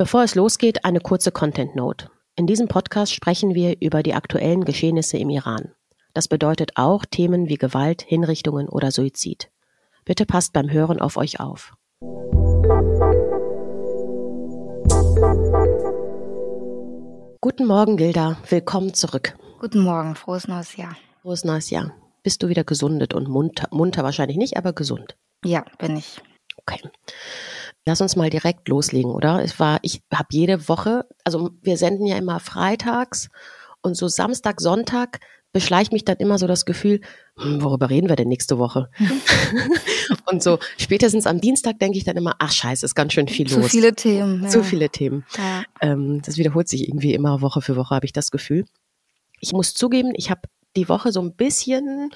Bevor es losgeht, eine kurze Content Note. In diesem Podcast sprechen wir über die aktuellen Geschehnisse im Iran. Das bedeutet auch Themen wie Gewalt, Hinrichtungen oder Suizid. Bitte passt beim Hören auf euch auf. Guten Morgen, Gilda. Willkommen zurück. Guten Morgen, frohes neues Jahr. Frohes neues Jahr. Bist du wieder gesundet und munter? Munter wahrscheinlich nicht, aber gesund. Ja, bin ich. Okay. Lass uns mal direkt loslegen, oder? Es war, ich habe jede Woche, also wir senden ja immer freitags und so Samstag, Sonntag beschleicht mich dann immer so das Gefühl, hm, worüber reden wir denn nächste Woche? und so spätestens am Dienstag denke ich dann immer, ach scheiße, ist ganz schön viel Zu los. viele Themen. Ja. Zu viele Themen. Ja. Ähm, das wiederholt sich irgendwie immer Woche für Woche, habe ich das Gefühl. Ich muss zugeben, ich habe die Woche so ein bisschen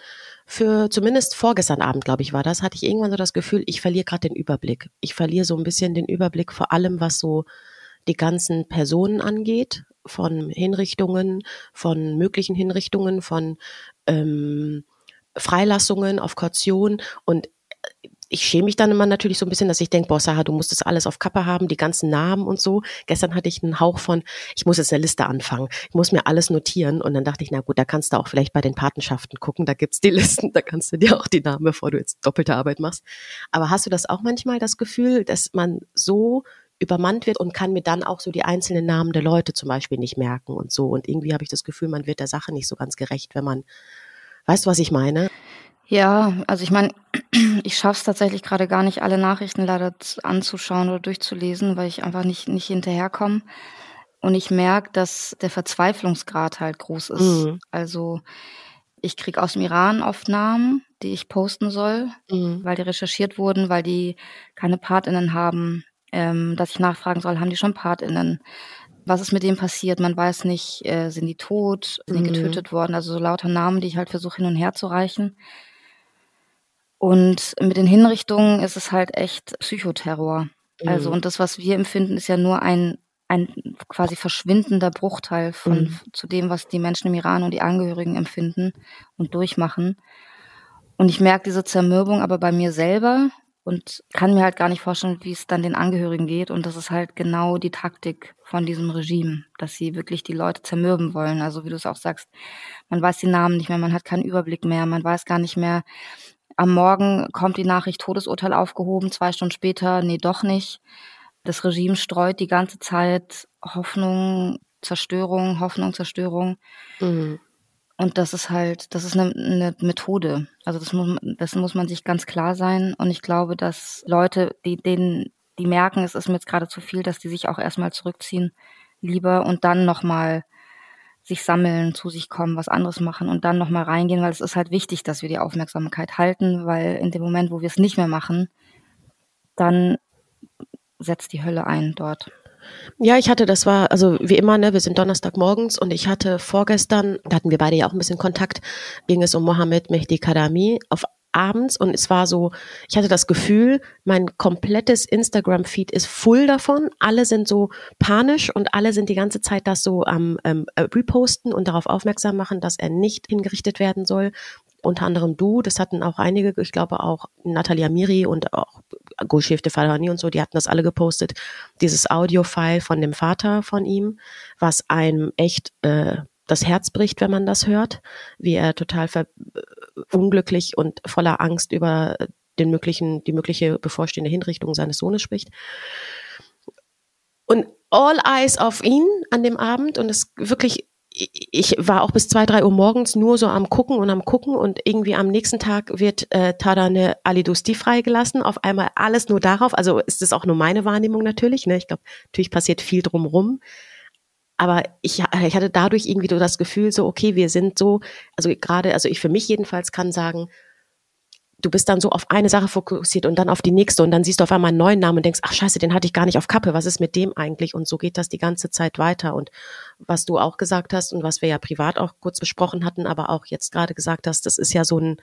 für zumindest vorgestern Abend, glaube ich, war das, hatte ich irgendwann so das Gefühl, ich verliere gerade den Überblick. Ich verliere so ein bisschen den Überblick vor allem, was so die ganzen Personen angeht, von Hinrichtungen, von möglichen Hinrichtungen, von ähm, Freilassungen auf Kaution und ich schäme mich dann immer natürlich so ein bisschen, dass ich denke, boah, Sarah, du musst das alles auf Kappe haben, die ganzen Namen und so. Gestern hatte ich einen Hauch von, ich muss jetzt eine Liste anfangen. Ich muss mir alles notieren. Und dann dachte ich, na gut, da kannst du auch vielleicht bei den Patenschaften gucken. Da gibt's die Listen, da kannst du dir auch die Namen, bevor du jetzt doppelte Arbeit machst. Aber hast du das auch manchmal, das Gefühl, dass man so übermannt wird und kann mir dann auch so die einzelnen Namen der Leute zum Beispiel nicht merken und so. Und irgendwie habe ich das Gefühl, man wird der Sache nicht so ganz gerecht, wenn man, weißt du, was ich meine? Ja, also ich meine, ich schaffe es tatsächlich gerade gar nicht, alle Nachrichten leider anzuschauen oder durchzulesen, weil ich einfach nicht, nicht hinterherkomme. Und ich merke, dass der Verzweiflungsgrad halt groß ist. Mhm. Also ich kriege aus dem Iran oft Namen, die ich posten soll, Mhm. weil die recherchiert wurden, weil die keine PartInnen haben, ähm, dass ich nachfragen soll, haben die schon PartInnen? Was ist mit denen passiert? Man weiß nicht, äh, sind die tot, sind die Mhm. getötet worden? Also so lauter Namen, die ich halt versuche hin und her zu reichen. Und mit den Hinrichtungen ist es halt echt Psychoterror. Also, Mhm. und das, was wir empfinden, ist ja nur ein, ein quasi verschwindender Bruchteil von Mhm. zu dem, was die Menschen im Iran und die Angehörigen empfinden und durchmachen. Und ich merke diese Zermürbung aber bei mir selber und kann mir halt gar nicht vorstellen, wie es dann den Angehörigen geht. Und das ist halt genau die Taktik von diesem Regime, dass sie wirklich die Leute zermürben wollen. Also wie du es auch sagst, man weiß die Namen nicht mehr, man hat keinen Überblick mehr, man weiß gar nicht mehr. Am Morgen kommt die Nachricht Todesurteil aufgehoben, zwei Stunden später, nee, doch nicht. Das Regime streut die ganze Zeit Hoffnung, Zerstörung, Hoffnung, Zerstörung. Mhm. Und das ist halt, das ist eine, eine Methode. Also das muss, man- dessen muss man sich ganz klar sein. Und ich glaube, dass Leute, die denen, die merken, es ist mir jetzt gerade zu viel, dass die sich auch erstmal zurückziehen, lieber und dann nochmal sich sammeln, zu sich kommen, was anderes machen und dann nochmal reingehen, weil es ist halt wichtig, dass wir die Aufmerksamkeit halten, weil in dem Moment, wo wir es nicht mehr machen, dann setzt die Hölle ein dort. Ja, ich hatte, das war, also wie immer, ne, wir sind Donnerstagmorgens und ich hatte vorgestern, da hatten wir beide ja auch ein bisschen Kontakt, ging es um Mohammed Mehdi Karami auf abends und es war so, ich hatte das Gefühl, mein komplettes Instagram-Feed ist full davon. Alle sind so panisch und alle sind die ganze Zeit das so am ähm, äh, reposten und darauf aufmerksam machen, dass er nicht hingerichtet werden soll. Unter anderem du, das hatten auch einige, ich glaube auch Natalia Miri und auch Gulshif de Farhani und so, die hatten das alle gepostet. Dieses Audio-File von dem Vater von ihm, was einem echt äh, das Herz bricht, wenn man das hört, wie er total ver unglücklich und voller Angst über den möglichen, die mögliche bevorstehende Hinrichtung seines Sohnes spricht. Und all eyes auf ihn an dem Abend und es wirklich, ich war auch bis zwei, drei Uhr morgens nur so am Gucken und am Gucken und irgendwie am nächsten Tag wird äh, Tadane Ali Dusti freigelassen. Auf einmal alles nur darauf. Also ist das auch nur meine Wahrnehmung natürlich. Ne? Ich glaube, natürlich passiert viel drumrum. Aber ich, ich hatte dadurch irgendwie so das Gefühl, so, okay, wir sind so, also gerade, also ich für mich jedenfalls kann sagen, du bist dann so auf eine Sache fokussiert und dann auf die nächste und dann siehst du auf einmal einen neuen Namen und denkst, ach scheiße, den hatte ich gar nicht auf Kappe, was ist mit dem eigentlich? Und so geht das die ganze Zeit weiter. Und was du auch gesagt hast und was wir ja privat auch kurz besprochen hatten, aber auch jetzt gerade gesagt hast, das ist ja so ein,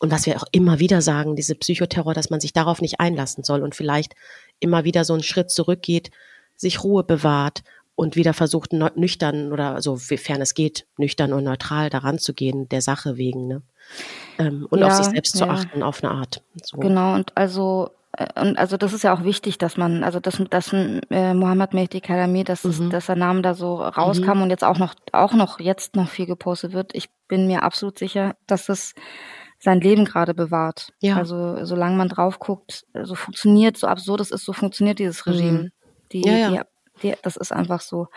und was wir auch immer wieder sagen, diese Psychoterror, dass man sich darauf nicht einlassen soll und vielleicht immer wieder so einen Schritt zurückgeht, sich Ruhe bewahrt und wieder versucht, nüchtern oder so, wiefern es geht, nüchtern und neutral daran zu gehen, der Sache wegen. Ne? Ähm, und Ja, auf sich selbst zu ja. achten, auf eine Art. So. Genau, und also äh, und also das ist ja auch wichtig, dass man, also dass, dass äh, Mohammed Mehdi Kalami, dass, mhm. dass der Name da so rauskam mhm. und jetzt auch noch, auch noch jetzt noch viel gepostet wird. Ich bin mir absolut sicher, dass das sein Leben gerade bewahrt. Ja. Also solange man drauf guckt, so funktioniert, so absurd es ist, so funktioniert dieses Regime. Mhm. Die, ja, ja. Die, das ist einfach so.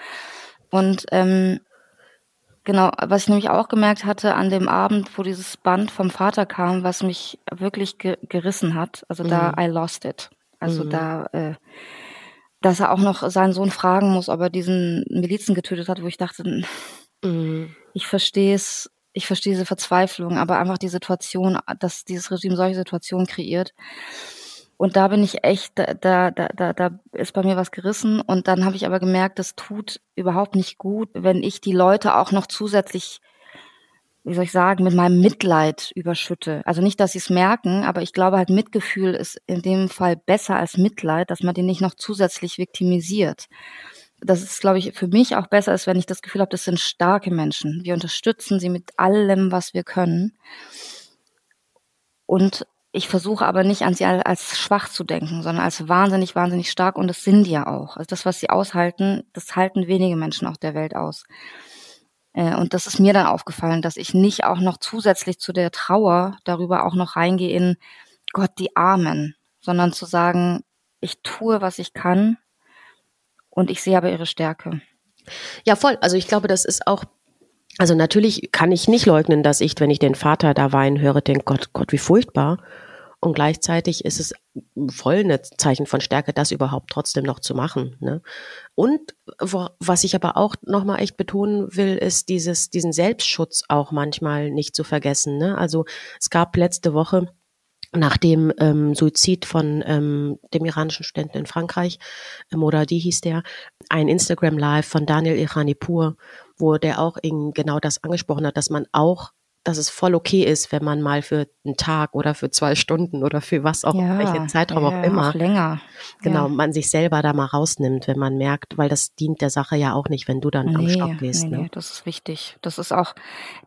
Und ähm, Genau, was ich nämlich auch gemerkt hatte an dem Abend, wo dieses Band vom Vater kam, was mich wirklich ge gerissen hat, also mhm. da I lost it. Also mhm. da, äh, dass er auch noch seinen Sohn fragen muss, ob er diesen Milizen getötet hat, wo ich dachte, mhm. ich verstehe es, ich verstehe diese Verzweiflung, aber einfach die Situation, dass dieses Regime solche Situationen kreiert. Und da bin ich echt, da, da, da, da ist bei mir was gerissen. Und dann habe ich aber gemerkt, das tut überhaupt nicht gut, wenn ich die Leute auch noch zusätzlich, wie soll ich sagen, mit meinem Mitleid überschütte. Also nicht, dass sie es merken, aber ich glaube halt, Mitgefühl ist in dem Fall besser als Mitleid, dass man den nicht noch zusätzlich viktimisiert. Das ist, glaube ich, für mich auch besser, als wenn ich das Gefühl habe, das sind starke Menschen. Wir unterstützen sie mit allem, was wir können. Und ich versuche aber nicht an sie als schwach zu denken, sondern als wahnsinnig, wahnsinnig stark und das sind die ja auch. Also das, was sie aushalten, das halten wenige Menschen auf der Welt aus. Äh, und das ist mir dann aufgefallen, dass ich nicht auch noch zusätzlich zu der Trauer darüber auch noch reingehe in Gott, die Armen, sondern zu sagen, ich tue, was ich kann und ich sehe aber ihre Stärke. Ja, voll. Also ich glaube, das ist auch also natürlich kann ich nicht leugnen, dass ich, wenn ich den Vater da weinen höre, denke, Gott, Gott, wie furchtbar. Und gleichzeitig ist es voll ein Zeichen von Stärke, das überhaupt trotzdem noch zu machen. Ne? Und was ich aber auch nochmal echt betonen will, ist dieses, diesen Selbstschutz auch manchmal nicht zu vergessen. Ne? Also es gab letzte Woche nach dem ähm, Suizid von ähm, dem iranischen Studenten in Frankreich, äh, Moradi hieß der, ein Instagram Live von Daniel Iranipur, wo der auch genau das angesprochen hat, dass man auch dass es voll okay ist, wenn man mal für einen Tag oder für zwei Stunden oder für was auch, ja, welchen Zeitraum ja, auch immer, auch länger. Genau, ja. man sich selber da mal rausnimmt, wenn man merkt, weil das dient der Sache ja auch nicht, wenn du dann nee, am Stock gehst. Nee, ne? nee, das ist wichtig. Das ist auch,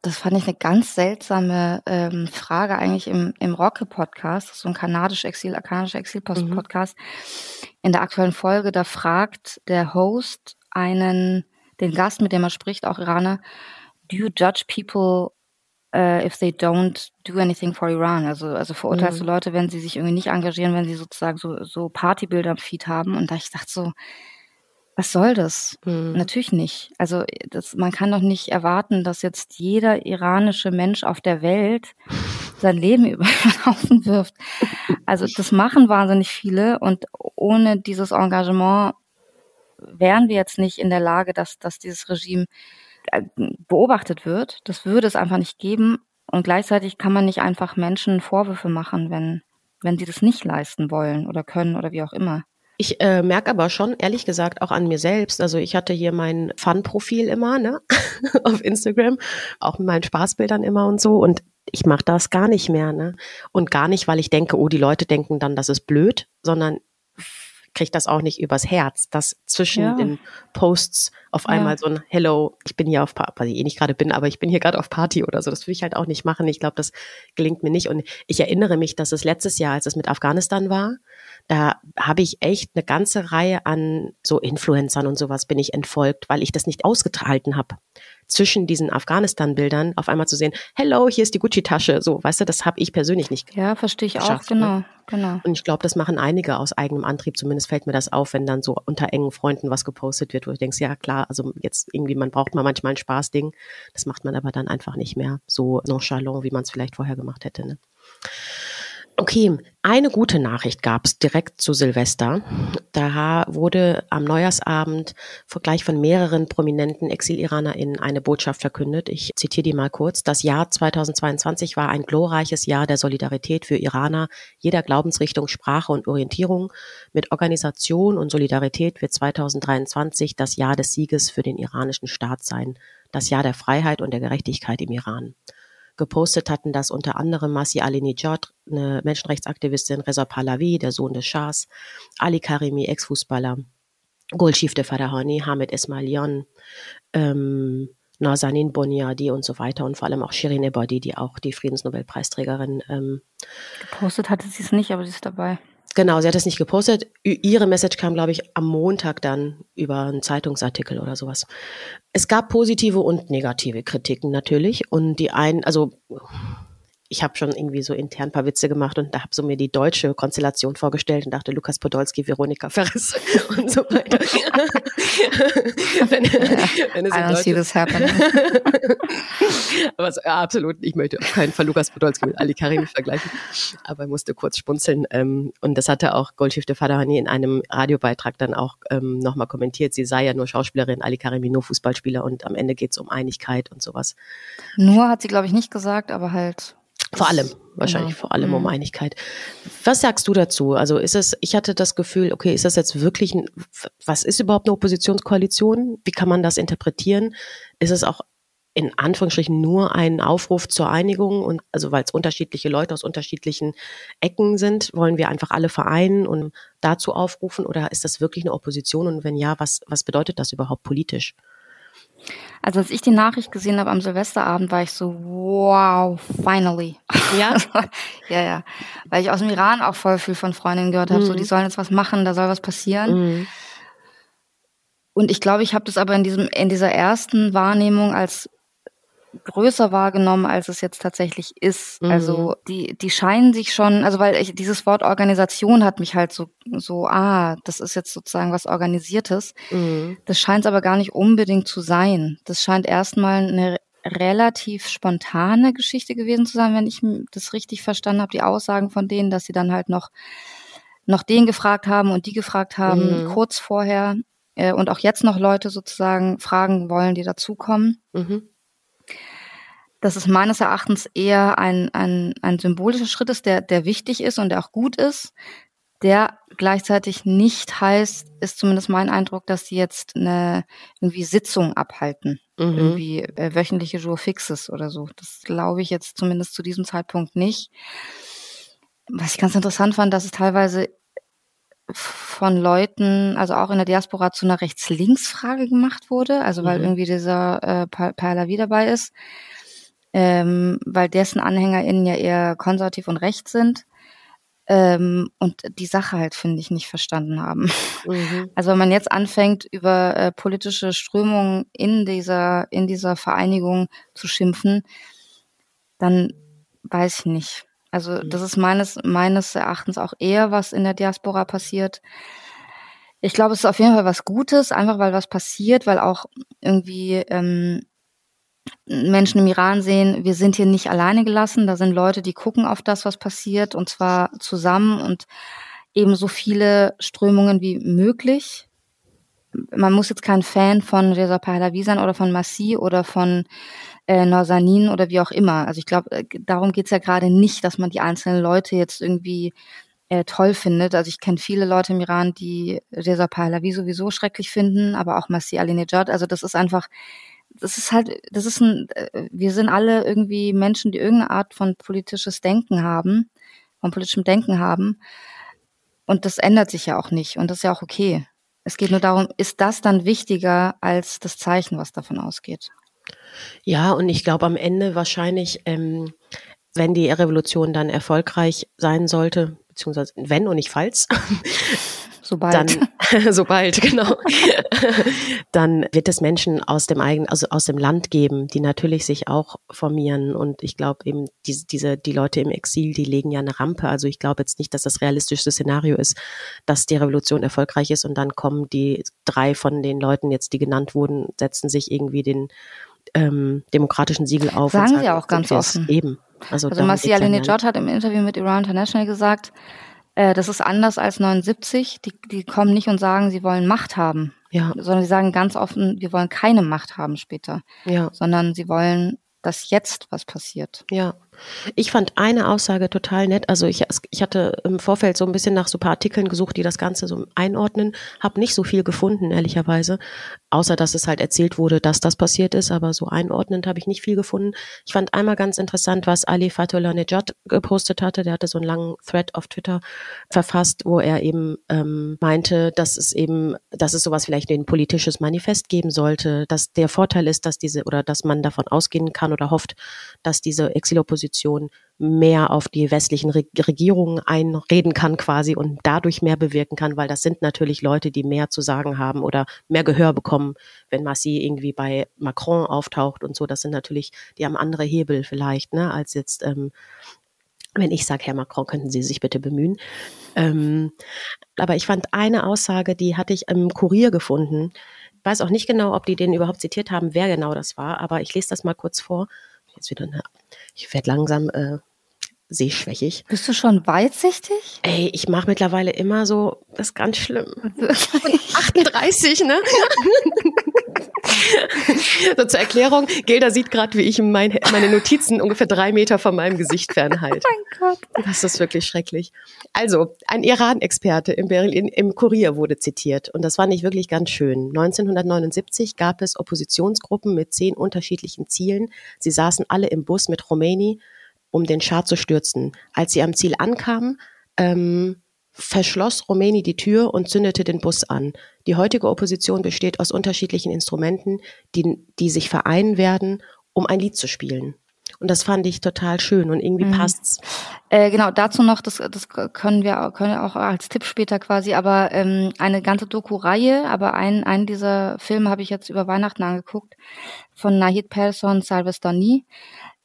das fand ich eine ganz seltsame ähm, Frage eigentlich im, im Rocke-Podcast, so ein kanadisch Exil, kanadischer Exil-Post-Podcast. Mhm. In der aktuellen Folge, da fragt der Host einen, den Gast, mit dem er spricht, auch Iraner, do you judge people uh, if they don't do anything for Iran. Also, also verurteilst mhm. du Leute, wenn sie sich irgendwie nicht engagieren, wenn sie sozusagen so, so Partybilder am Feed haben. Und da ich dachte so, was soll das? Mhm. Natürlich nicht. Also das, man kann doch nicht erwarten, dass jetzt jeder iranische Mensch auf der Welt sein Leben über den Haufen wirft. Also das machen wahnsinnig viele und ohne dieses Engagement wären wir jetzt nicht in der Lage, dass, dass dieses Regime beobachtet wird. Das würde es einfach nicht geben. Und gleichzeitig kann man nicht einfach Menschen Vorwürfe machen, wenn, wenn sie das nicht leisten wollen oder können oder wie auch immer. Ich äh, merke aber schon, ehrlich gesagt, auch an mir selbst. Also ich hatte hier mein Fun-Profil immer, ne, auf Instagram, auch mit meinen Spaßbildern immer und so. Und ich mache das gar nicht mehr, ne. Und gar nicht, weil ich denke, oh, die Leute denken dann, das ist blöd, sondern kriege das auch nicht übers Herz, dass zwischen ja. den Posts auf einmal ja. so ein Hello, ich bin hier auf Party, eh nicht gerade bin, aber ich bin hier gerade auf Party oder so. Das will ich halt auch nicht machen. Ich glaube, das gelingt mir nicht. Und ich erinnere mich, dass es letztes Jahr, als es mit Afghanistan war, da habe ich echt eine ganze Reihe an so Influencern und sowas bin ich entfolgt, weil ich das nicht ausgehalten habe. Zwischen diesen Afghanistan-Bildern auf einmal zu sehen, hello, hier ist die Gucci-Tasche. So, weißt du, das habe ich persönlich nicht. Ja, verstehe ich auch, genau, ne? genau. Und ich glaube, das machen einige aus eigenem Antrieb. Zumindest fällt mir das auf, wenn dann so unter engen Freunden was gepostet wird, wo ich denke, ja klar, also jetzt irgendwie, man braucht mal manchmal ein Spaßding. Das macht man aber dann einfach nicht mehr so nonchalant, wie man es vielleicht vorher gemacht hätte. Ne? Okay, eine gute Nachricht gab es direkt zu Silvester. Da wurde am Neujahrsabend gleich von mehreren prominenten Exil-IranerInnen eine Botschaft verkündet. Ich zitiere die mal kurz. Das Jahr 2022 war ein glorreiches Jahr der Solidarität für Iraner jeder Glaubensrichtung, Sprache und Orientierung. Mit Organisation und Solidarität wird 2023 das Jahr des Sieges für den iranischen Staat sein. Das Jahr der Freiheit und der Gerechtigkeit im Iran. Gepostet hatten das unter anderem Masi Alinejad, eine Menschenrechtsaktivistin, Reza Pahlavi, der Sohn des Schahs, Ali Karimi, Ex-Fußballer, Golshif de Farahani, Hamid Esmailion, ähm, Nazanin Boniadi und so weiter und vor allem auch Shirin Ebadi, die auch die Friedensnobelpreisträgerin. Ähm, Gepostet hatte sie es nicht, aber sie ist dabei. Genau, sie hat es nicht gepostet. Ihre Message kam, glaube ich, am Montag dann über einen Zeitungsartikel oder sowas. Es gab positive und negative Kritiken natürlich. Und die einen, also ich habe schon irgendwie so intern ein paar Witze gemacht und da habe so mir die deutsche Konstellation vorgestellt und dachte Lukas Podolski, Veronika Ferris und so weiter. wenn, wenn es I don't see this happen. Aber so, ja, absolut, ich möchte auf keinen Fall Lukas Podolski mit Ali Karimi vergleichen, aber musste kurz spunzeln ähm, und das hatte auch Goldschiff Fadahani in einem Radiobeitrag dann auch ähm, nochmal kommentiert, sie sei ja nur Schauspielerin, Ali Karimi nur Fußballspieler und am Ende geht es um Einigkeit und sowas. Nur hat sie, glaube ich, nicht gesagt, aber halt vor allem, wahrscheinlich genau. vor allem um mhm. Einigkeit. Was sagst du dazu? Also ist es, ich hatte das Gefühl, okay, ist das jetzt wirklich ein, was ist überhaupt eine Oppositionskoalition? Wie kann man das interpretieren? Ist es auch in Anführungsstrichen nur ein Aufruf zur Einigung und also weil es unterschiedliche Leute aus unterschiedlichen Ecken sind, wollen wir einfach alle vereinen und dazu aufrufen oder ist das wirklich eine Opposition und wenn ja, was, was bedeutet das überhaupt politisch? Also als ich die Nachricht gesehen habe am Silvesterabend, war ich so, wow, finally. Ja? ja, ja. Weil ich aus dem Iran auch voll viel von Freundinnen gehört habe, mhm. so die sollen jetzt was machen, da soll was passieren. Mhm. Und ich glaube, ich habe das aber in diesem, in dieser ersten Wahrnehmung als größer wahrgenommen, als es jetzt tatsächlich ist. Mhm. Also die, die scheinen sich schon, also weil ich, dieses Wort Organisation hat mich halt so, so, ah, das ist jetzt sozusagen was Organisiertes. Mhm. Das scheint es aber gar nicht unbedingt zu sein. Das scheint erstmal eine relativ spontane Geschichte gewesen zu sein, wenn ich das richtig verstanden habe, die Aussagen von denen, dass sie dann halt noch, noch den gefragt haben und die gefragt haben, mhm. kurz vorher äh, und auch jetzt noch Leute sozusagen fragen wollen, die dazukommen. Mhm dass es meines Erachtens eher ein, ein, ein symbolischer Schritt ist, der, der wichtig ist und der auch gut ist, der gleichzeitig nicht heißt, ist zumindest mein Eindruck, dass sie jetzt eine irgendwie Sitzung abhalten, mhm. irgendwie äh, wöchentliche Jour fixes oder so. Das glaube ich jetzt zumindest zu diesem Zeitpunkt nicht. Was ich ganz interessant fand, dass es teilweise von Leuten, also auch in der Diaspora, zu einer Rechts-Links-Frage gemacht wurde, also weil mhm. irgendwie dieser äh, Pahlavi dabei ist ähm, weil dessen AnhängerInnen ja eher konservativ und rechts sind ähm, und die Sache halt, finde ich, nicht verstanden haben. Mhm. Also wenn man jetzt anfängt, über äh, politische Strömungen in dieser, in dieser Vereinigung zu schimpfen, dann weiß ich nicht. Also mhm. das ist meines, meines Erachtens auch eher, was in der Diaspora passiert. Ich glaube, es ist auf jeden Fall was Gutes, einfach weil was passiert, weil auch irgendwie ähm, Menschen im Iran sehen, wir sind hier nicht alleine gelassen. Da sind Leute, die gucken auf das, was passiert, und zwar zusammen und eben so viele Strömungen wie möglich. Man muss jetzt kein Fan von Reza Pahlavi sein oder von Massi oder von äh, Norsanin oder wie auch immer. Also ich glaube, äh, darum geht's ja gerade nicht, dass man die einzelnen Leute jetzt irgendwie äh, toll findet. Also ich kenne viele Leute im Iran, die Reza Pahlavi sowieso schrecklich finden, aber auch Massi Alinejad. Also das ist einfach das ist halt, das ist ein, äh, wir sind alle irgendwie Menschen, die irgendeine Art von politisches Denken haben, von politischem Denken haben. Und das ändert sich ja auch nicht. Und das ist ja auch okay. Es geht nur darum, ist das dann wichtiger als das Zeichen, was davon ausgeht? Ja, und ich glaube am Ende wahrscheinlich, ähm, wenn die Revolution dann erfolgreich sein sollte, beziehungsweise wenn und nicht falls, Sobald. Dann, sobald, genau. dann wird es Menschen aus dem eigenen, also aus dem Land geben, die natürlich sich auch formieren. Und ich glaube eben, diese, diese, die Leute im Exil, die legen ja eine Rampe. Also ich glaube jetzt nicht, dass das realistischste Szenario ist, dass die Revolution erfolgreich ist und dann kommen die drei von den Leuten jetzt, die genannt wurden, setzen sich irgendwie den ähm, demokratischen Siegel auf. Sagen, sagen sie auch ganz offen. Eben. Also, also Masih Alinejad hat im Interview mit Iran International gesagt, äh, das ist anders als 79. Die, die kommen nicht und sagen, sie wollen Macht haben. Ja. Sondern sie sagen ganz offen, wir wollen keine Macht haben später. Ja. Sondern sie wollen, dass jetzt was passiert. Ja. Ich fand eine Aussage total nett. Also ich, ich hatte im Vorfeld so ein bisschen nach so paar Artikeln gesucht, die das Ganze so einordnen, habe nicht so viel gefunden, ehrlicherweise, außer dass es halt erzählt wurde, dass das passiert ist, aber so einordnend habe ich nicht viel gefunden. Ich fand einmal ganz interessant, was Ali Fatullah Nejad gepostet hatte. Der hatte so einen langen Thread auf Twitter verfasst, wo er eben ähm, meinte, dass es eben, dass es sowas vielleicht ein politisches Manifest geben sollte, dass der Vorteil ist, dass diese oder dass man davon ausgehen kann oder hofft, dass diese Exilopposition Opposition mehr auf die westlichen Regierungen einreden kann quasi und dadurch mehr bewirken kann, weil das sind natürlich Leute, die mehr zu sagen haben oder mehr Gehör bekommen, wenn Massi irgendwie bei Macron auftaucht und so. Das sind natürlich, die haben andere Hebel vielleicht, ne, als jetzt, ähm, wenn ich sage, Herr Macron, könnten Sie sich bitte bemühen. Ähm, aber ich fand eine Aussage, die hatte ich im Kurier gefunden. Ich weiß auch nicht genau, ob die den überhaupt zitiert haben, wer genau das war, aber ich lese das mal kurz vor. Jetzt wieder eine, ich werde langsam äh, sehschwächig. Bist du schon weitsichtig? Ey, ich mache mittlerweile immer so, das ist ganz schlimm. 38, ne? so zur Erklärung, Gilda sieht gerade, wie ich mein, meine Notizen ungefähr drei Meter von meinem Gesicht fernhalte. Oh mein Gott. Das ist wirklich schrecklich. Also, ein Iran-Experte im, Berlin, im Kurier wurde zitiert und das fand ich wirklich ganz schön. 1979 gab es Oppositionsgruppen mit zehn unterschiedlichen Zielen. Sie saßen alle im Bus mit Khomeini um den Schah zu stürzen. Als sie am Ziel ankamen, ähm, verschloss Khomeini die Tür und zündete den Bus an. Die heutige Opposition besteht aus unterschiedlichen Instrumenten, die, die sich vereinen werden, um ein Lied zu spielen. Und das fand ich total schön und irgendwie mhm. passt's. Äh, genau, dazu noch, das, das können wir können wir auch als Tipp später quasi, aber ähm, eine ganze Doku-Reihe, aber einen, einen dieser Filme habe ich jetzt über Weihnachten angeguckt, von Nahid Persson, Salvestani.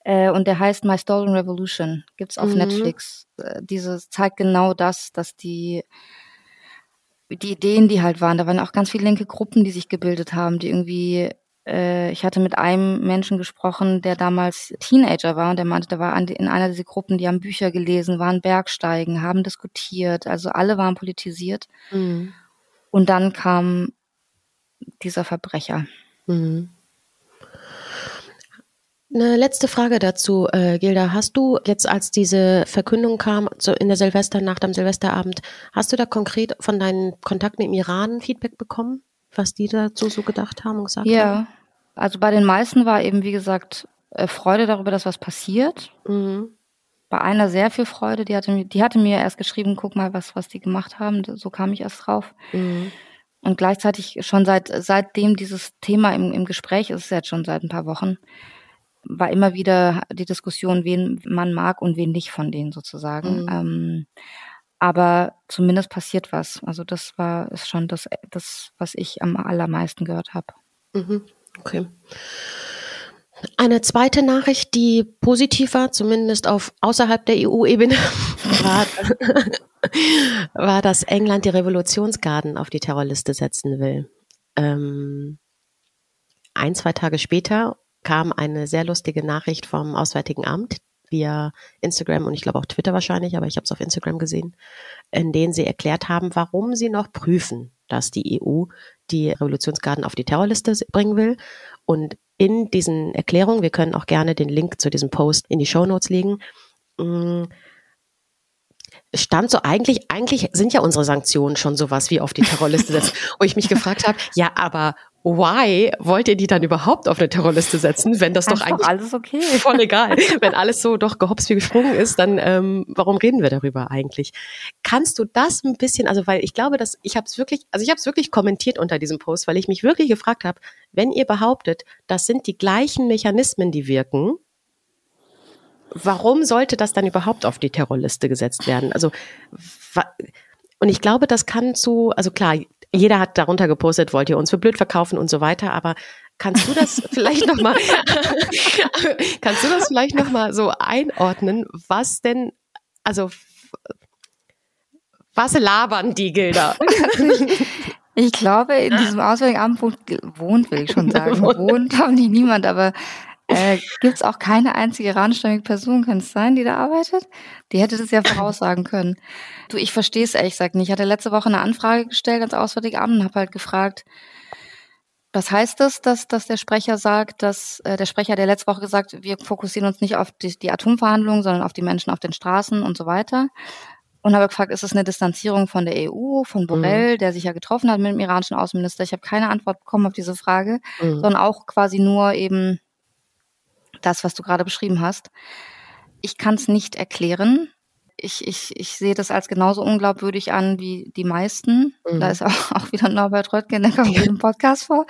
Äh, und der heißt My Stolen Revolution. Gibt's auf mhm. Netflix. Äh, dieses zeigt genau das, dass die die Ideen, die halt waren, da waren auch ganz viele linke Gruppen, die sich gebildet haben, die irgendwie äh, ich hatte mit einem Menschen gesprochen, der damals Teenager war und der meinte, der war in einer dieser Gruppen, die haben Bücher gelesen, waren Bergsteigen, haben diskutiert, also alle waren politisiert. Mhm. Und dann kam dieser Verbrecher. Mhm. Eine letzte Frage dazu, äh, Gilda. Hast du jetzt, als diese Verkündung kam, so in der Silvesternacht am Silvesterabend, hast du da konkret von deinen Kontakten im Iran Feedback bekommen, was die dazu so gedacht haben und gesagt ja. haben? Ja, also bei den meisten war eben, wie gesagt, äh, Freude darüber, dass was passiert. Mhm. Bei einer sehr viel Freude, die hatte, mir, die hatte mir erst geschrieben, guck mal, was, was die gemacht haben. So kam ich erst drauf. Mhm. Und gleichzeitig schon seit, seitdem dieses Thema im, im Gespräch ist, ist jetzt schon seit ein paar Wochen, war immer wieder die Diskussion, wen man mag und wen nicht von denen sozusagen. Mhm. Ähm, aber zumindest passiert was. Also das war ist schon das, das was ich am allermeisten gehört habe. Mhm. Okay. Eine zweite Nachricht, die positiv war, zumindest auf außerhalb der EU-Ebene, war, war, dass England die Revolutionsgarden auf die Terrorliste setzen will. Ähm, ein, zwei Tage später kam eine sehr lustige Nachricht vom Auswärtigen Amt via Instagram und ich glaube auch Twitter wahrscheinlich, aber ich habe es auf Instagram gesehen, in denen sie erklärt haben, warum sie noch prüfen, dass die EU die Revolutionsgarden auf die Terrorliste bringen will. Und in diesen Erklärungen, wir können auch gerne den Link zu diesem Post in die Show Notes legen, mm, stand so eigentlich, eigentlich sind ja unsere Sanktionen schon sowas wie auf die Terrorliste setzen, wo ich mich gefragt habe, ja, aber why wollt ihr die dann überhaupt auf eine Terrorliste setzen, wenn das doch eigentlich doch alles okay. voll egal, wenn alles so doch gehops wie gesprungen ist, dann ähm, warum reden wir darüber eigentlich? Kannst du das ein bisschen, also weil ich glaube, dass ich habe es wirklich, also ich habe es wirklich kommentiert unter diesem Post, weil ich mich wirklich gefragt habe, wenn ihr behauptet, das sind die gleichen Mechanismen, die wirken, warum sollte das dann überhaupt auf die Terrorliste gesetzt werden? Also und ich glaube, das kann zu, also klar, jeder hat darunter gepostet, wollt ihr uns für blöd verkaufen und so weiter, aber kannst du das vielleicht noch mal kannst du das vielleicht noch mal so einordnen, was denn also was labern die Gilder? Ich glaube, in diesem Auswärtigen Amt wohnt, will ich schon sagen, wohnt, glaube ich, niemand, aber äh, Gibt es auch keine einzige iranischstämmige Person, kann es sein, die da arbeitet? Die hätte das ja voraussagen können. Du, ich verstehe es ehrlich gesagt nicht. Ich hatte letzte Woche eine Anfrage gestellt ans Auswärtige Amt und habe halt gefragt, was heißt das, dass, dass der Sprecher sagt, dass äh, der Sprecher der letzte Woche gesagt, wir fokussieren uns nicht auf die, die Atomverhandlungen, sondern auf die Menschen auf den Straßen und so weiter. Und habe gefragt, ist es eine Distanzierung von der EU, von Borrell, mhm. der sich ja getroffen hat mit dem iranischen Außenminister? Ich habe keine Antwort bekommen auf diese Frage, mhm. sondern auch quasi nur eben das, was du gerade beschrieben hast. Ich kann es nicht erklären. Ich, ich, ich sehe das als genauso unglaubwürdig an wie die meisten. Mhm. Da ist auch, auch wieder Norbert Röttgen, der kommt in diesem Podcast vor.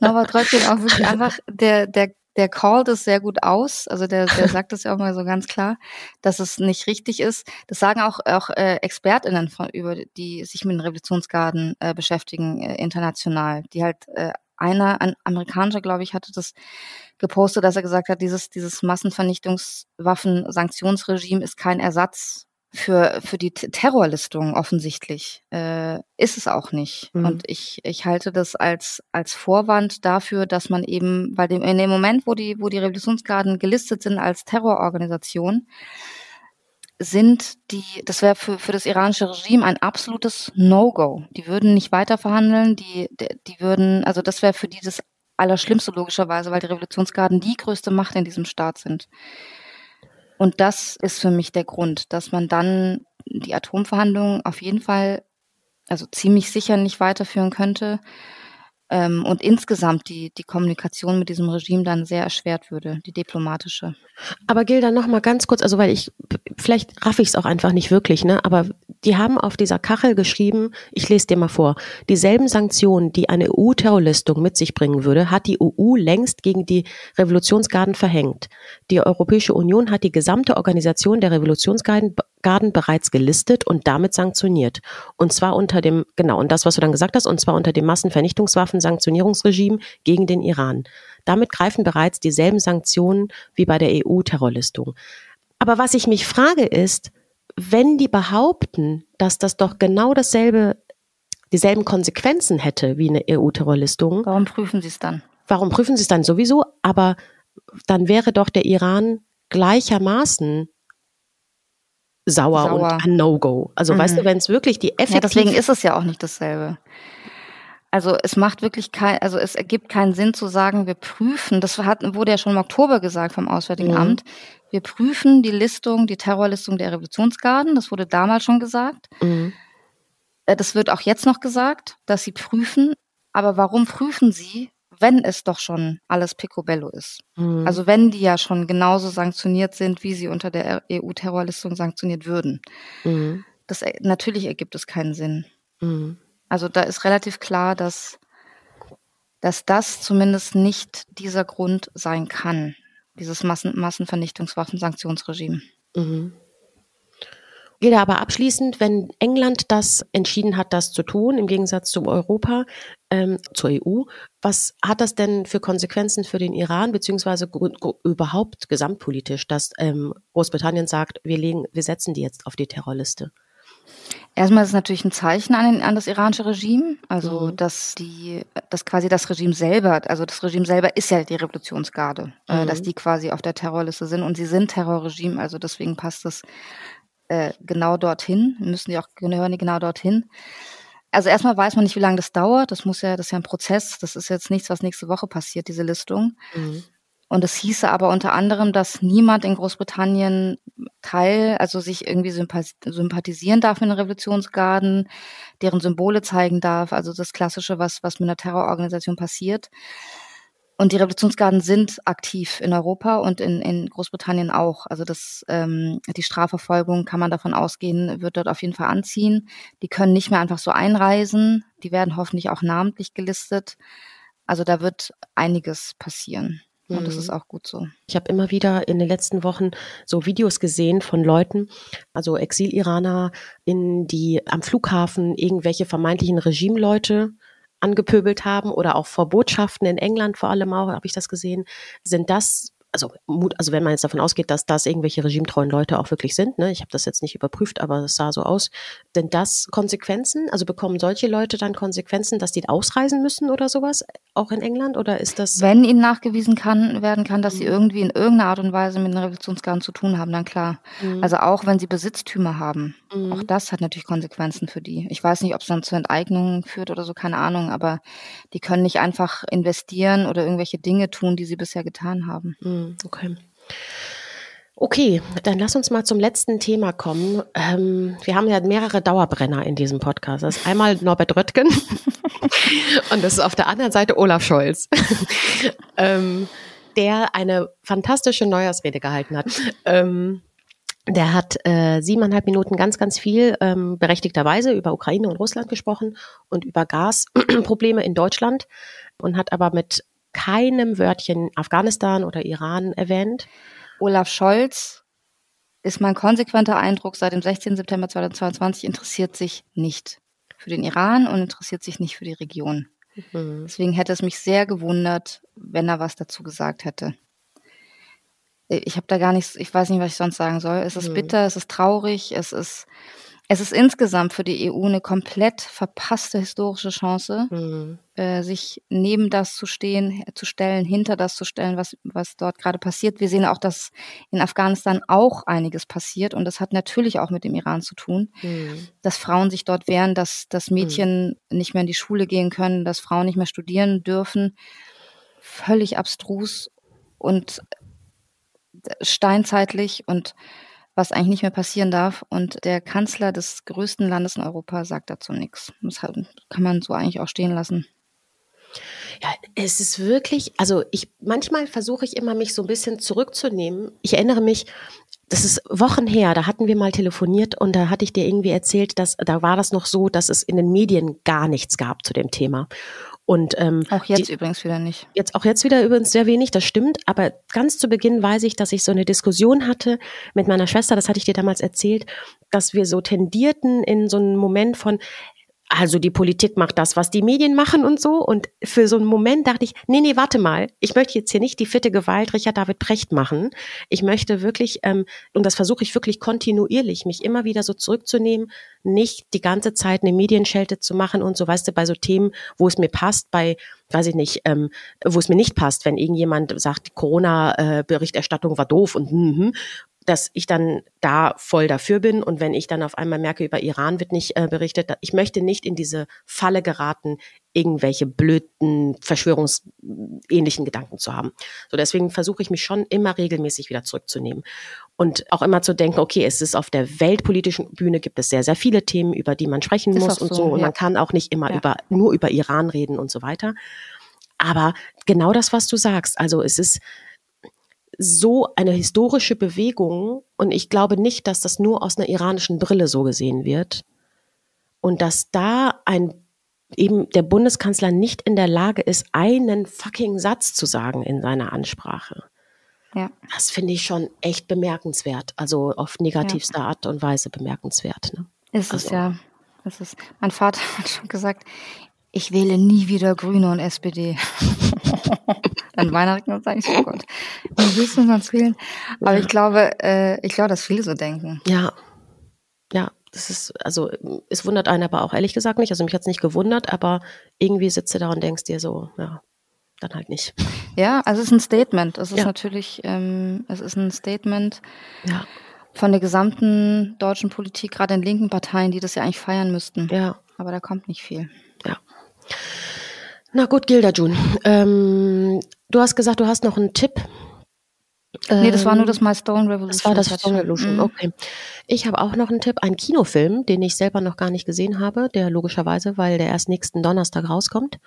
Norbert Röttgen auch wirklich einfach der, der der callt es sehr gut aus. Also der, der sagt es ja auch mal so ganz klar, dass es nicht richtig ist. Das sagen auch, auch äh, ExpertInnen von, über, die sich mit den Revolutionsgarden äh, beschäftigen, äh, international, die halt äh, einer, ein Amerikaner, glaube ich, hatte das gepostet, dass er gesagt hat, dieses, dieses Massenvernichtungswaffen-Sanktionsregime ist kein Ersatz für, für die Terrorlistung offensichtlich. Äh, ist es auch nicht. Mhm. Und ich, ich halte das als, als Vorwand dafür, dass man eben, weil dem, in dem Moment, wo die, wo die Revolutionsgarden gelistet sind als Terrororganisation, sind die, das wäre für, für das iranische Regime ein absolutes No-Go. Die würden nicht weiter verhandeln, die, die würden, also das wäre für die das Allerschlimmste logischerweise, weil die Revolutionsgarden die größte Macht in diesem Staat sind. Und das ist für mich der Grund, dass man dann die Atomverhandlungen auf jeden Fall, also ziemlich sicher nicht weiterführen könnte ähm, und insgesamt die, die Kommunikation mit diesem Regime dann sehr erschwert würde, die diplomatische. Aber Gilda, noch mal ganz kurz, also weil ich, vielleicht raff ich es auch einfach nicht wirklich, ne? aber die haben auf dieser Kachel geschrieben, ich lese dir mal vor, dieselben Sanktionen, die eine EU-Terrorlistung mit sich bringen würde, hat die EU längst gegen die Revolutionsgarden verhängt. Die Europäische Union hat die gesamte Organisation der Revolutionsgarden bereits gelistet und damit sanktioniert. Und zwar unter dem, genau, und das, was du dann gesagt hast, und zwar unter dem Massenvernichtungswaffen-Sanktionierungsregime gegen den Iran. Damit greifen bereits dieselben Sanktionen wie bei der EU-Terrorlistung. Aber was ich mich frage ist, wenn die behaupten, dass das doch genau dasselbe, dieselben Konsequenzen hätte wie eine EU-Terrorlistung. Warum prüfen sie es dann? Warum prüfen sie es dann sowieso? Aber dann wäre doch der Iran gleichermaßen sauer, sauer. und ein No-Go. Also mhm. weißt du, wenn es wirklich die effektiv... Ja, deswegen ist es ja auch nicht dasselbe. Also es macht wirklich kein, also es ergibt keinen Sinn zu sagen, wir prüfen, das hat, wurde ja schon im Oktober gesagt vom Auswärtigen mhm. Amt, wir prüfen die Listung, die Terrorlistung der Revolutionsgarden, das wurde damals schon gesagt. Mhm. Äh, das wird auch jetzt noch gesagt, dass sie prüfen. Aber warum prüfen sie, wenn es doch schon alles picobello ist? Mhm. Also wenn die ja schon genauso sanktioniert sind, wie sie unter der EU-Terrorlistung sanktioniert würden. Mhm. Das, natürlich ergibt es keinen Sinn. Mhm. Also da ist relativ klar, dass, dass das zumindest nicht dieser Grund sein kann, dieses Massen, Massenvernichtungswaffensanktionsregime. Mhm. Gilda, aber abschließend, wenn England das entschieden hat, das zu tun, im Gegensatz zu Europa, ähm, zur EU, was hat das denn für Konsequenzen für den Iran, beziehungsweise überhaupt gesamtpolitisch, dass ähm, Großbritannien sagt, wir legen, wir setzen die jetzt auf die Terrorliste? Erstmal ist es natürlich ein Zeichen an, an das iranische Regime, also mhm. dass die, dass quasi das Regime selber, also das Regime selber ist ja die Revolutionsgarde, mhm. äh, dass die quasi auf der Terrorliste sind und sie sind Terrorregime, also deswegen passt es äh, genau dorthin, müssen die auch gehören die genau dorthin. Also erstmal weiß man nicht, wie lange das dauert. Das muss ja, das ist ja ein Prozess. Das ist jetzt nichts, was nächste Woche passiert, diese Listung. Mhm. Und es hieße aber unter anderem, dass niemand in Großbritannien Teil, also sich irgendwie sympathisieren darf mit den Revolutionsgarden, deren Symbole zeigen darf, also das Klassische, was, was mit einer Terrororganisation passiert. Und die Revolutionsgarden sind aktiv in Europa und in, in Großbritannien auch. Also das, ähm, die Strafverfolgung kann man davon ausgehen, wird dort auf jeden Fall anziehen. Die können nicht mehr einfach so einreisen. Die werden hoffentlich auch namentlich gelistet. Also da wird einiges passieren. Und das ist mhm. auch gut so. Ich habe immer wieder in den letzten Wochen so Videos gesehen von Leuten, also Exil-Iraner, in die am Flughafen irgendwelche vermeintlichen Regimeleute angepöbelt haben oder auch vor Botschaften in England vor allem auch, habe ich das gesehen. Sind das also, also wenn man jetzt davon ausgeht, dass das irgendwelche regimetreuen Leute auch wirklich sind, ne, ich habe das jetzt nicht überprüft, aber es sah so aus, sind das Konsequenzen? Also bekommen solche Leute dann Konsequenzen, dass die ausreisen müssen oder sowas, auch in England? Oder ist das. Wenn ihnen nachgewiesen kann, werden kann, dass sie mhm. irgendwie in irgendeiner Art und Weise mit den Revolutionsgarden zu tun haben, dann klar. Mhm. Also auch wenn sie Besitztümer haben. Mhm. Auch das hat natürlich Konsequenzen für die. Ich weiß nicht, ob es dann zu Enteignungen führt oder so, keine Ahnung, aber die können nicht einfach investieren oder irgendwelche Dinge tun, die sie bisher getan haben. Mhm. Hm, okay. Okay, dann lass uns mal zum letzten Thema kommen. Ähm, wir haben ja mehrere Dauerbrenner in diesem Podcast. Das ist einmal Norbert Röttgen und das ist auf der anderen Seite Olaf Scholz, ähm, der eine fantastische Neujahrsrede gehalten hat. Ähm, der hat äh, siebeneinhalb Minuten ganz, ganz viel ähm, berechtigterweise über Ukraine und Russland gesprochen und über Gasprobleme in Deutschland und hat aber mit keinem Wörtchen Afghanistan oder Iran erwähnt. Olaf Scholz ist mein konsequenter Eindruck seit dem 16. September 2022 interessiert sich nicht für den Iran und interessiert sich nicht für die Region. Mhm. Deswegen hätte es mich sehr gewundert, wenn er was dazu gesagt hätte. Ich habe da gar nichts, ich weiß nicht, was ich sonst sagen soll. Es ist mhm. bitter, es ist traurig, es ist es ist insgesamt für die EU eine komplett verpasste historische Chance, mhm. äh, sich neben das zu stehen, zu stellen, hinter das zu stellen, was, was dort gerade passiert. Wir sehen auch, dass in Afghanistan auch einiges passiert und das hat natürlich auch mit dem Iran zu tun, mhm. dass Frauen sich dort wehren, dass, dass Mädchen mhm. nicht mehr in die Schule gehen können, dass Frauen nicht mehr studieren dürfen. Völlig abstrus und steinzeitlich und was eigentlich nicht mehr passieren darf. Und der Kanzler des größten Landes in Europa sagt dazu nichts. Das kann man so eigentlich auch stehen lassen. Ja, es ist wirklich, also ich manchmal versuche ich immer mich so ein bisschen zurückzunehmen. Ich erinnere mich, das ist Wochen her, da hatten wir mal telefoniert und da hatte ich dir irgendwie erzählt, dass da war das noch so, dass es in den Medien gar nichts gab zu dem Thema. Und ähm, auch jetzt die, übrigens wieder nicht. Jetzt auch jetzt wieder übrigens sehr wenig, das stimmt. Aber ganz zu Beginn weiß ich, dass ich so eine Diskussion hatte mit meiner Schwester, das hatte ich dir damals erzählt, dass wir so tendierten in so einen Moment von, also die Politik macht das, was die Medien machen und so. Und für so einen Moment dachte ich, nee, nee, warte mal, ich möchte jetzt hier nicht die fitte Gewalt Richard David Precht machen. Ich möchte wirklich, ähm, und das versuche ich wirklich kontinuierlich, mich immer wieder so zurückzunehmen, nicht die ganze Zeit eine Medienschelte zu machen und so, weißt du, bei so Themen, wo es mir passt, bei, weiß ich nicht, ähm, wo es mir nicht passt, wenn irgendjemand sagt, Corona-Berichterstattung war doof und mm, dass ich dann da voll dafür bin und wenn ich dann auf einmal merke, über Iran wird nicht äh, berichtet, ich möchte nicht in diese Falle geraten, irgendwelche blöden, verschwörungsähnlichen Gedanken zu haben. So deswegen versuche ich mich schon immer regelmäßig wieder zurückzunehmen und auch immer zu denken, okay, es ist auf der weltpolitischen Bühne gibt es sehr, sehr viele Themen, über die man sprechen ist muss und so, so und ja. man kann auch nicht immer ja. über, nur über Iran reden und so weiter. Aber genau das, was du sagst, also es ist, so eine historische Bewegung und ich glaube nicht, dass das nur aus einer iranischen Brille so gesehen wird und dass da ein eben der Bundeskanzler nicht in der Lage ist, einen fucking Satz zu sagen in seiner Ansprache. Ja. Das finde ich schon echt bemerkenswert, also auf negativste ja. Art und Weise bemerkenswert. Ne? Ist also. es ja. Ist, mein Vater hat schon gesagt, ich wähle nie wieder Grüne und SPD. An Weihnachten sage ich, oh Gott, wie willst du sonst wählen? Aber ja. ich glaube, äh, ich glaube, dass viele so denken. Ja. Ja, das ist, also es wundert einen aber auch ehrlich gesagt nicht. Also mich hat es nicht gewundert, aber irgendwie sitzt du da und denkst dir so, ja, dann halt nicht. Ja, also es ist ein Statement. Es ist ja. natürlich, ähm, es ist ein Statement ja. von der gesamten deutschen Politik, gerade in linken Parteien, die das ja eigentlich feiern müssten. Ja. Aber da kommt nicht viel. Ja. Na gut, Gilda June. Ähm, du hast gesagt, du hast noch einen Tipp. Nee, das war nur das My Stone Revolution. Das war das Stone Revolution, mhm. okay. Ich habe auch noch einen Tipp, einen Kinofilm, den ich selber noch gar nicht gesehen habe, der logischerweise, weil der erst nächsten Donnerstag rauskommt.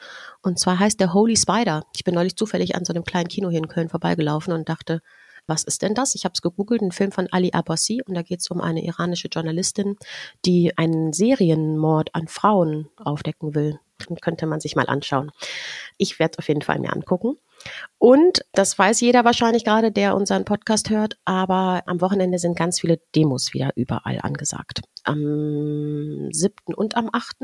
Und zwar heißt der Holy Spider. Ich bin neulich zufällig an so einem kleinen Kino hier in Köln vorbeigelaufen und dachte, was ist denn das? Ich habe es gegoogelt, ein Film von Ali Abbasi und da geht es um eine iranische Journalistin, die einen Serienmord an Frauen aufdecken will. Könnte man sich mal anschauen. Ich werde es auf jeden Fall mir angucken. Und das weiß jeder wahrscheinlich gerade, der unseren Podcast hört, aber am Wochenende sind ganz viele Demos wieder überall angesagt. Am 7. und am 8.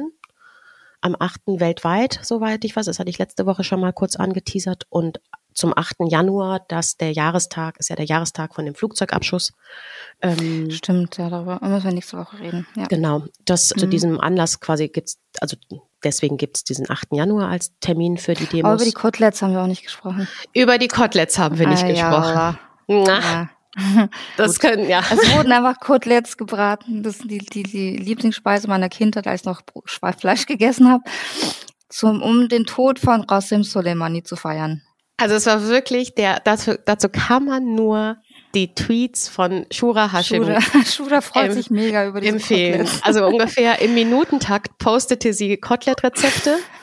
Am 8. weltweit, soweit ich weiß, das hatte ich letzte Woche schon mal kurz angeteasert. Und zum 8. Januar, dass der Jahrestag, ist ja der Jahrestag von dem Flugzeugabschuss. Ähm, Stimmt, ja, darüber müssen wir nächste Woche reden. Ja. Genau, das zu mhm. diesem Anlass quasi gibt's, also deswegen gibt's diesen 8. Januar als Termin für die Demos. Aber über die Koteletts haben wir auch nicht gesprochen. Über die Koteletts haben wir nicht ah, gesprochen. Ja, ja. Das Gut. können, ja. Es wurden einfach Koteletts gebraten. Das ist die, die, die Lieblingsspeise meiner Kindheit, als ich noch Fleisch gegessen habe, zum, um den Tod von Rasim Soleimani zu feiern. Also es war wirklich der, dazu, dazu kann man nur die Tweets von Shura Hashim. Shura, Shura freut ähm, sich mega über die empfehlen. Koteletts. Also ungefähr im Minutentakt postete sie Kotelett-Rezepte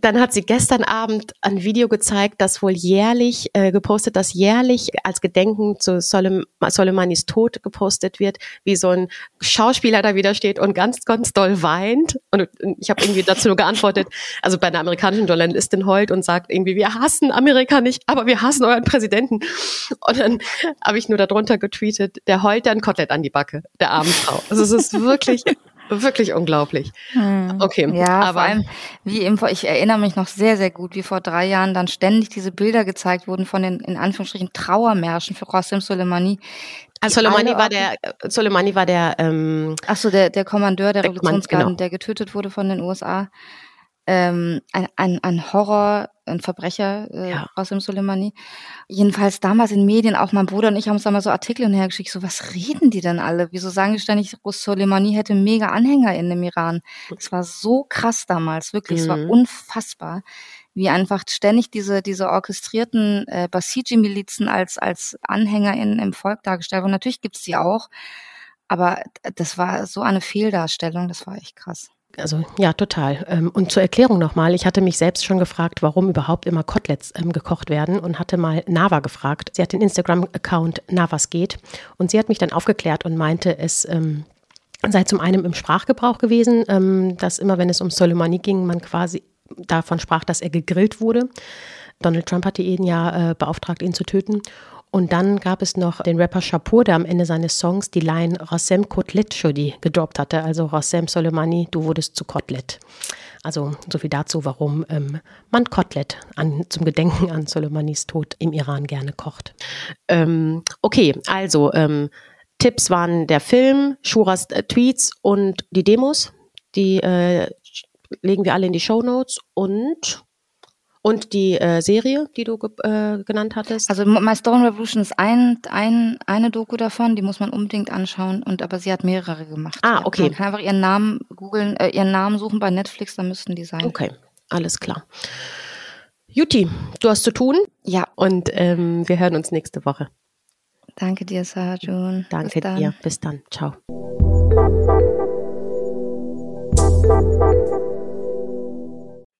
dann hat sie gestern Abend ein Video gezeigt, das wohl jährlich äh, gepostet, das jährlich als Gedenken zu Soleim Soleimanis Tod gepostet wird, wie so ein Schauspieler da wieder steht und ganz, ganz doll weint. Und ich habe irgendwie dazu nur geantwortet, also bei einer amerikanischen Journalistin heult und sagt irgendwie, wir hassen Amerika nicht, aber wir hassen euren Präsidenten. Und dann habe ich nur darunter getweetet, der heult dann Kotelett an die Backe, der armen Frau. Also es ist wirklich Wirklich unglaublich. Hm. Okay, ja, aber vor allem, wie im, ich erinnere mich noch sehr, sehr gut, wie vor drei Jahren dann ständig diese Bilder gezeigt wurden von den, in Anführungsstrichen, Trauermärschen für Qasem Soleimani. Also Soleimani war der, Soleimani war der, ähm, Ach so, der, der Kommandeur der, der Revolutionsgarden, genau. der getötet wurde von den USA ähm, ein, ein, ein Horror, ein Verbrecher äh, ja. aus dem Soleimani. Jedenfalls damals in Medien, auch mein Bruder und ich haben uns da mal so Artikel hinhergeschickt, so was reden die denn alle? Wieso sagen die ständig, Soleimani hätte mega Anhänger in dem Iran? Es war so krass damals, wirklich, mhm. es war mhm. unfassbar, wie einfach ständig diese, diese orchestrierten äh, Basiji-Milizen als, als Anhänger in, im Volk dargestellt wurden. Natürlich gibt's die auch, aber das war so eine Fehldarstellung, das war echt krass. Also ja, total. Ähm, und zur Erklärung nochmal, ich hatte mich selbst schon gefragt, warum überhaupt immer Koteletts ähm, gekocht werden und hatte mal Nava gefragt. Sie hat den Instagram-Account Navas geht und sie hat mich dann aufgeklärt und meinte, es ähm, sei zum einen im Sprachgebrauch gewesen, dass immer, wenn es um Soleimani ging, man quasi davon sprach, dass er gegrillt wurde. Donald Trump hatte ihn ja äh, beauftragt, ihn zu töten. Und dann gab es noch den Rapper Shapur, der am Ende seines Songs die Line Rassem Kotlet Shodi gedroppt hatte. Also Rassem Soleimani, du wurdest zu Kotlet. Also so viel dazu, warum ähm, man Kotlet an, zum Gedenken an Soleimanis Tod im Iran gerne kocht. Ähm, okay, also ähm, Tipps waren der Film, Shuras äh, Tweets und die Demos. Die äh, legen wir alle in die Show Notes und und die äh, Serie, die du äh, genannt hattest? Also My Stone Revolution ist ein, ein, eine Doku davon, die muss man unbedingt anschauen. Und aber sie hat mehrere gemacht. Ah, okay. Man kann einfach ihren Namen googeln, äh, ihren Namen suchen bei Netflix, dann müssten die sein. Okay, alles klar. Juti, du hast zu tun. Ja. Und ähm, wir hören uns nächste Woche. Danke dir, Sarjun. Danke Bis dir. Bis dann. Ciao.